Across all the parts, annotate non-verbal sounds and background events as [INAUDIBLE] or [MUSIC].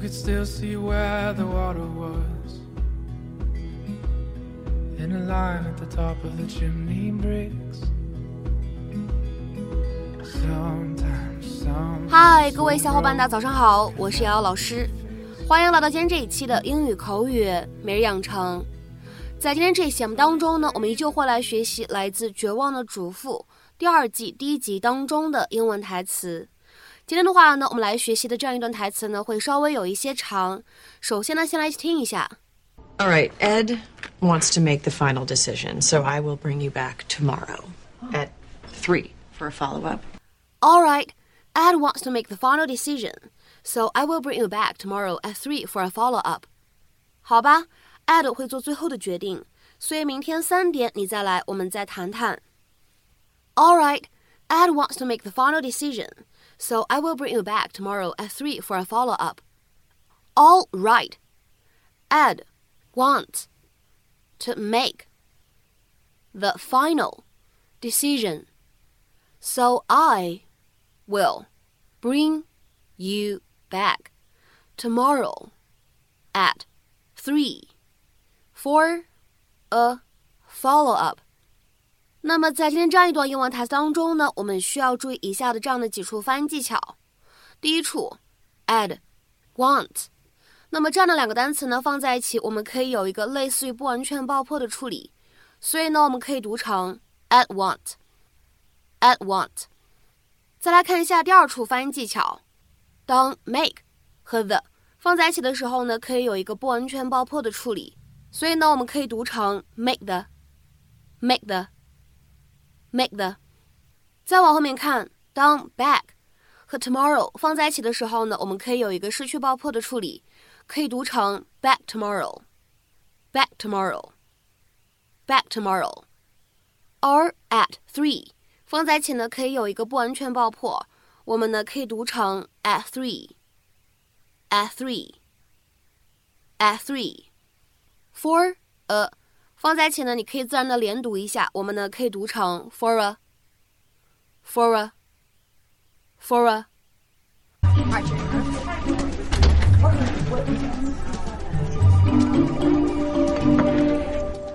could still see where the water was. In a line at the top of the chimney bricks. Sometimes, sometimes. 嗨，各位小伙伴，大家早上好，我是瑶瑶老师，欢迎来到今天这一期的英语口语每日养成。在今天这一期节目当中呢，我们依旧会来学习来自《绝望的主妇》第二季第一集当中的英文台词。今天的话呢，我们来学习的这样一段台词呢，会稍微有一些长。首先呢，先来一起听一下。 All right, Ed wants to make the final decision, so I will bring you back tomorrow at 3 for a follow up. All right, Ed wants to make the final decision, so I will bring you back tomorrow at three for a follow up. 好吧，Ed 会做最后的决定，所以明天三点你再来，我们再谈谈。All right, Ed wants to make the final decision, so I will bring you back tomorrow at three for a follow up. All right, Ed wants to make the final decision, so I will bring you back tomorrow at 3 for a follow up. 那么在今天这样一段英文台词当中呢，我们需要注意以下的这样的几处发音技巧。第一处，add want，那么这样的两个单词呢放在一起，我们可以有一个类似于不完全爆破的处理，所以呢，我们可以读成 add want，add want。再来看一下第二处发音技巧，当 make 和 the 放在一起的时候呢，可以有一个不完全爆破的处理，所以呢，我们可以读成 make the，make the，make the。再往后面看，当 back 和 tomorrow 放在一起的时候呢，我们可以有一个失去爆破的处理，可以读成 back tomorrow，back tomorrow，back tomorrow。or at three 放在一起呢，可以有一个不完全爆破，我们呢可以读成 at three，at three，at three。for a 放在一起呢，你可以自然的连读一下，我们呢可以读成 for a，for a，for a。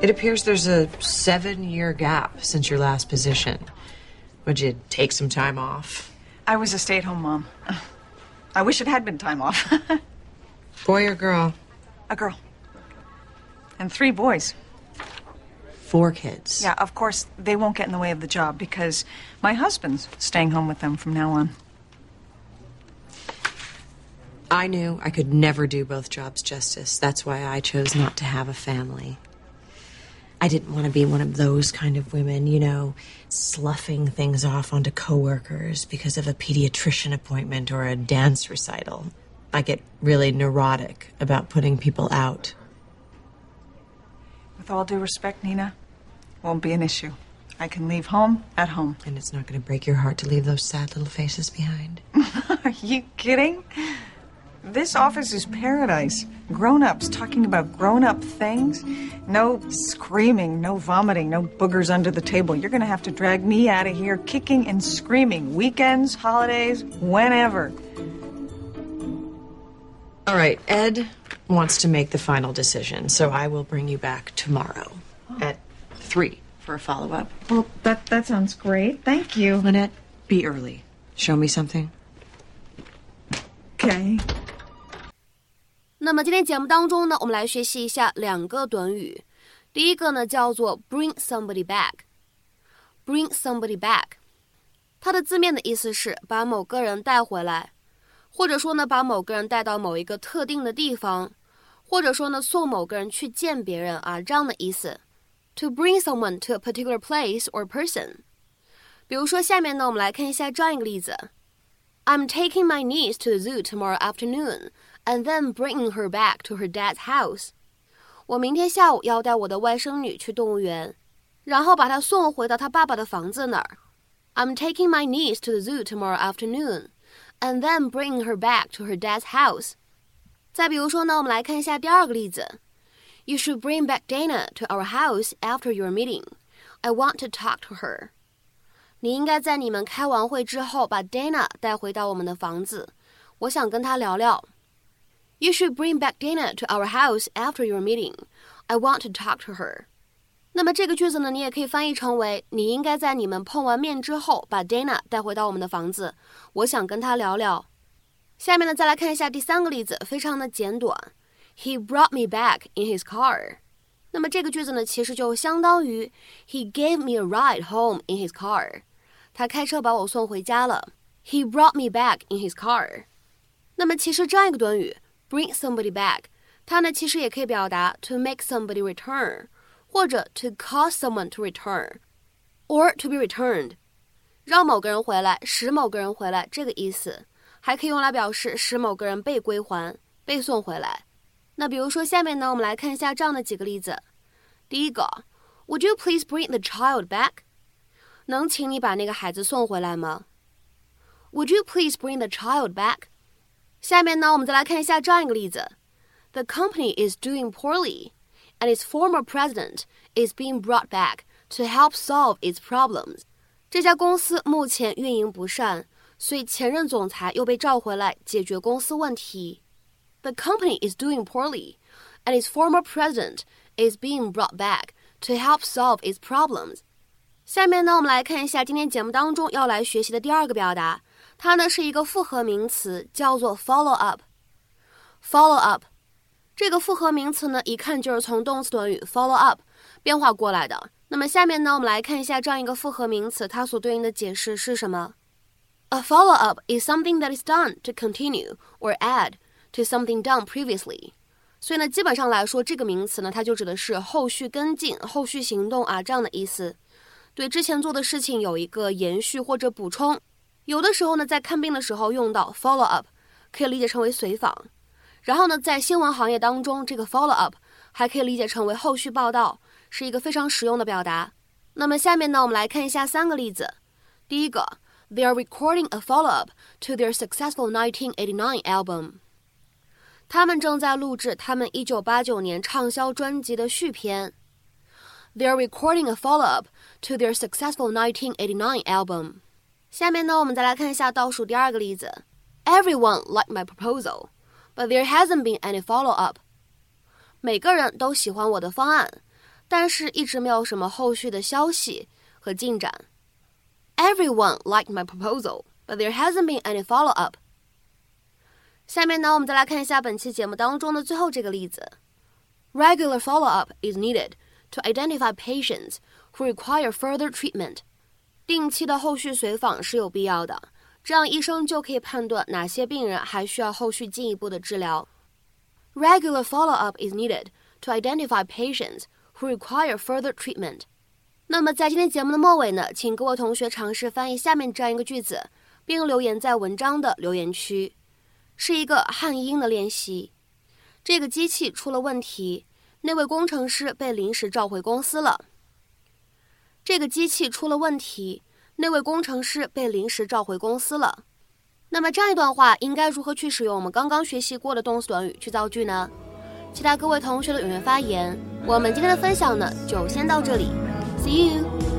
It appears there's a seven year gap since your last position. Would you take some time off? I was a stay at home mom. I wish it had been time off. [LAUGHS] Boy or girl? a girl. And three boys. Four kids. Yeah, of course, they won't get in the way of the job because my husband's staying home with them from now on. I knew I could never do both jobs justice. That's why I chose not to have a family. I didn't want to be one of those kind of women, you know, sloughing things off onto coworkers because of a pediatrician appointment or a dance recital. I get really neurotic about putting people out. With all due respect, Nina, won't be an issue. I can leave home at home. And it's not going to break your heart to leave those sad little faces behind. [LAUGHS] Are you kidding? This office is paradise. Grown ups talking about grown up things. No screaming, no vomiting, no boogers under the table. You're going to have to drag me out of here kicking and screaming. Weekends, holidays, whenever. All right, Ed wants to make the final decision, so I will bring you back tomorrow at 3 for a follow up. Well, that, that sounds great. Thank you. Lynette, be early. Show me something. Okay. 那么今天节目当中呢，我们来学习一下两个短语。第一个呢叫做 bring somebody back。bring somebody back，它的字面的意思是把某个人带回来， 或者说呢把某个人带到某一个特定的地方，或者说呢送某个人去见别人啊这样的意思。To bring someone to a particular place or person。比如说下面呢，我们来看一下这样一个例子：I'm taking my niece to the zoo tomorrow afternoon and then bringing her back to her dad's house. 我明天下午要带我的外甥女去动物园，然后把她送回到她爸爸的房子那儿。I'm taking my niece to the zoo tomorrow afternoon, and then bringing her back to her dad's house. 再比如说呢，我们来看一下第二个例子。You should bring back Dana to our house after your meeting. I want to talk to her. 你应该在你们开完会之后把 Dana 带回到我们的房子，我想跟她聊聊。 You should bring back Dana to our house after your meeting. I want to talk to her. 那么这个句子呢，你也可以翻译成为：你应该在你们碰完面之后，把 Dana 带回到我们的房子，我想跟他聊聊。下面呢，再来看一下第三个例子，非常的简短。He brought me back in his car。那么这个句子呢，其实就相当于 He gave me a ride home in his car。他开车把我送回家了。He brought me back in his car。那么其实这样一个短语 bring somebody back，它呢其实也可以表达 to make somebody return。或者 to cause someone to return or to be returned，让某个人回来，使某个人回来，这个意思，还可以用来表示使某个人被归还、被送回来。那比如说，下面呢，我们来看一下这样的几个例子。第一个，Would you please bring the child back？能请你把那个孩子送回来吗？Would you please bring the child back？下面呢，我们再来看一下这样一个例子：The company is doing poorly。 and its former president is being brought back to help solve its problems. 这家公司目前运营不善，所以前任总裁又被召回来解决公司问题。The company is doing poorly, and its former president is being brought back to help solve its problems. 下面呢，我们来看一下今天节目当中要来学习的第二个表达，它呢是一个复合名词，叫做 follow up。follow up 这个复合名词呢，一看就是从动词短语 follow up 变化过来的。那么下面呢，我们来看一下这样一个复合名词，它所对应的解释是什么？A follow up is something that is done to continue or add to something done previously。所以呢，基本上来说，这个名词呢，它就指的是后续跟进、后续行动啊这样的意思，对之前做的事情有一个延续或者补充。有的时候呢，在看病的时候用到 follow up，可以理解成为随访。然后呢，在新闻行业当中，这个 follow up 还可以理解成为后续报道，是一个非常实用的表达。那么下面呢，我们来看一下三个例子。第一个，They are recording a follow up to their successful 1989 album。他们正在录制他们1989年畅销专辑的续篇。They are recording a follow up to their successful 1989 album。下面呢，我们再来看一下倒数第二个例子。Everyone liked my proposal。But there hasn't been any follow up。每个人都喜欢我的方案，但是一直没有什么后续的消息和进展。Everyone liked my proposal, but there hasn't been any follow up。下面呢，我们再来看一下本期节目当中的最后这个例子。Regular follow up is needed to identify patients who require further treatment。定期的后续随访是有必要的。 这样医生就可以判断哪些病人还需要后续进一步的治疗。Regular follow-up is needed to identify patients who require further treatment。那么在今天节目的末尾呢，请各位同学尝试翻译下面这样一个句子，并留言在文章的留言区。是一个汉英的练习。这个机器出了问题，那位工程师被临时召回公司了。这个机器出了问题。那位工程师被临时召回公司了。那么这样一段话应该如何去使用我们刚刚学习过的动词短语去造句呢？期待各位同学的踊跃发言。我们今天的分享呢，就先到这里，See you。